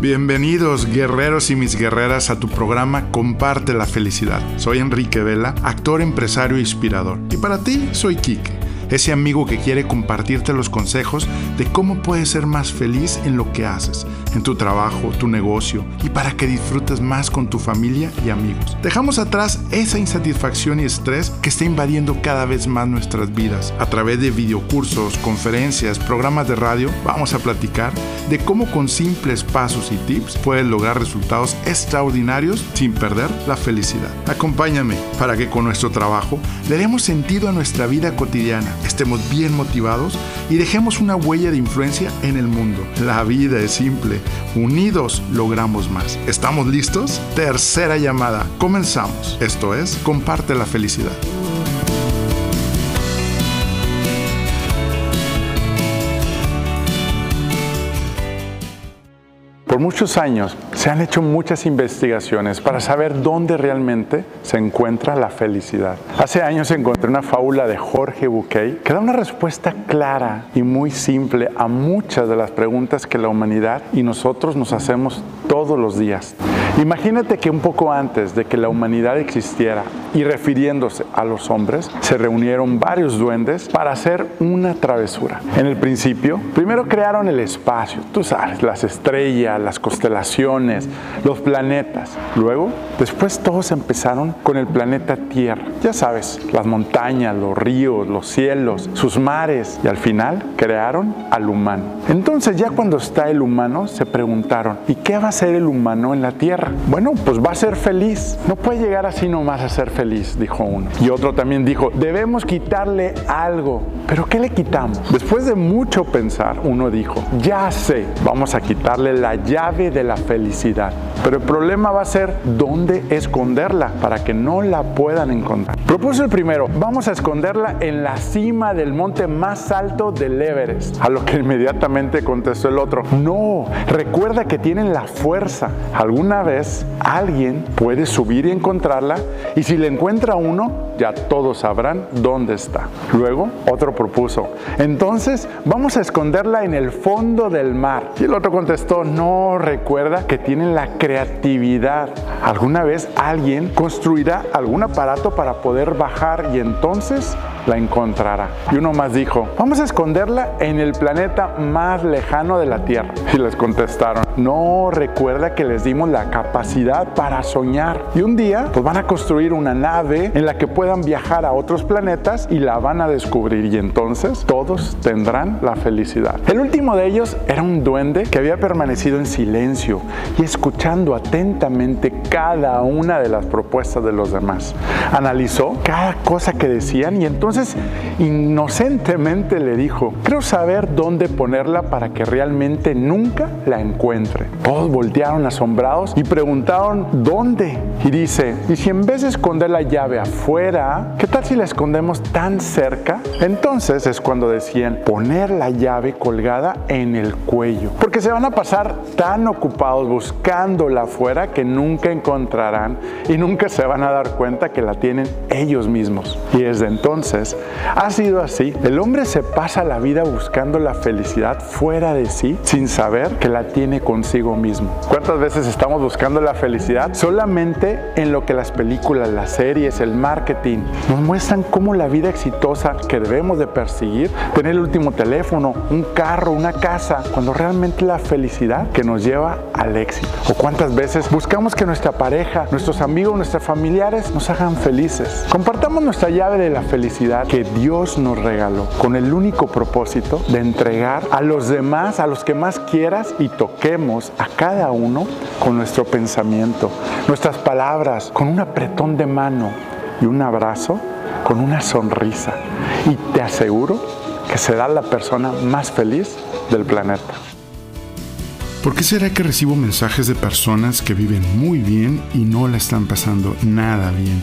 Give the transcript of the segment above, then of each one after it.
Bienvenidos guerreros y mis guerreras a tu programa Comparte la Felicidad. Soy Enrique Vela, actor, empresario e inspirador. Y para ti soy Quique ese amigo que quiere compartirte los consejos de cómo puedes ser más feliz en lo que haces, en tu trabajo, tu negocio y para que disfrutes más con tu familia y amigos. Dejamos atrás esa insatisfacción y estrés que está invadiendo cada vez más nuestras vidas. A través de videocursos, conferencias, programas de radio, vamos a platicar de cómo con simples pasos y tips puedes lograr resultados extraordinarios sin perder la felicidad. Acompáñame para que con nuestro trabajo le demos sentido a nuestra vida cotidiana estemos bien motivados y dejemos una huella de influencia en el mundo. La vida es simple, unidos logramos más. ¿Estamos listos? Tercera llamada, comenzamos. Esto es, comparte la felicidad. Por muchos años se han hecho muchas investigaciones para saber dónde realmente se encuentra la felicidad. Hace años encontré una fábula de Jorge Bucay que da una respuesta clara y muy simple a muchas de las preguntas que la humanidad y nosotros nos hacemos todos los días. Imagínate que un poco antes de que la humanidad existiera y refiriéndose a los hombres, se reunieron varios duendes para hacer una travesura. En el principio, primero crearon el espacio, tú sabes, las estrellas, las constelaciones, los planetas. Luego, después todos empezaron con el planeta Tierra. Ya sabes, las montañas, los ríos, los cielos, sus mares y al final crearon al humano. Entonces ya cuando está el humano, se preguntaron, ¿y qué va a ser el humano en la Tierra? Bueno, pues va a ser feliz. No puede llegar así nomás a ser feliz, dijo uno. Y otro también dijo, debemos quitarle algo. ¿Pero qué le quitamos? Después de mucho pensar, uno dijo, ya sé, vamos a quitarle la llave de la felicidad. Pero el problema va a ser dónde esconderla para que no la puedan encontrar. Propuso el primero, vamos a esconderla en la cima del monte más alto del Everest. A lo que inmediatamente contestó el otro, no, recuerda que tienen la fuerza. Alguna vez alguien puede subir y encontrarla y si le encuentra uno, ya todos sabrán dónde está. Luego, otro propuso, entonces vamos a esconderla en el fondo del mar. Y el otro contestó, no, recuerda que tienen la creatividad. Alguna vez alguien construirá algún aparato para poder bajar y entonces la encontrará. Y uno más dijo, vamos a esconderla en el planeta más lejano de la Tierra. Y les contestaron, no, recuerda que les dimos la capacidad para soñar. Y un día, pues van a construir una nave en la que puedan viajar a otros planetas y la van a descubrir. Y entonces todos tendrán la felicidad. El último de ellos era un duende que había permanecido en silencio y escuchando atentamente cada una de las propuestas de los demás. Analizó cada cosa que decían y entonces inocentemente le dijo, creo saber dónde ponerla para que realmente nunca la encuentre. Todos voltearon asombrados y preguntaron, ¿dónde? Y dice, ¿y si en vez de esconder la llave afuera, qué tal si la escondemos tan cerca? Entonces es cuando decían, poner la llave colgada en el cuello. Porque se van a pasar tan ocupados buscándola afuera que nunca encontrarán y nunca se van a dar cuenta que la tienen ellos mismos. Y desde entonces ha sido así. El hombre se pasa la vida buscando la felicidad fuera de sí sin saber que la tiene consigo mismo. ¿Cuántas veces estamos buscando la felicidad solamente en lo que las películas, las series, el marketing nos muestran cómo la vida exitosa que debemos de perseguir, tener el último teléfono, un carro, una casa, cuando realmente la felicidad que nos lleva al éxito? ¿O cuántas veces buscamos que nuestra pareja, nuestros amigos, nuestros familiares nos hagan felices? Compartamos nuestra llave de la felicidad que Dios nos regaló con el único propósito de entregar a los demás, a los que más quieras y toquemos a cada uno con nuestro pensamiento, nuestras palabras, con un apretón de mano y un abrazo, con una sonrisa. Y te aseguro que será la persona más feliz del planeta. ¿Por qué será que recibo mensajes de personas que viven muy bien y no la están pasando nada bien?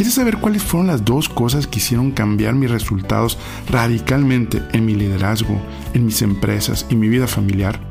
¿Quieres saber cuáles fueron las dos cosas que hicieron cambiar mis resultados radicalmente en mi liderazgo, en mis empresas y mi vida familiar?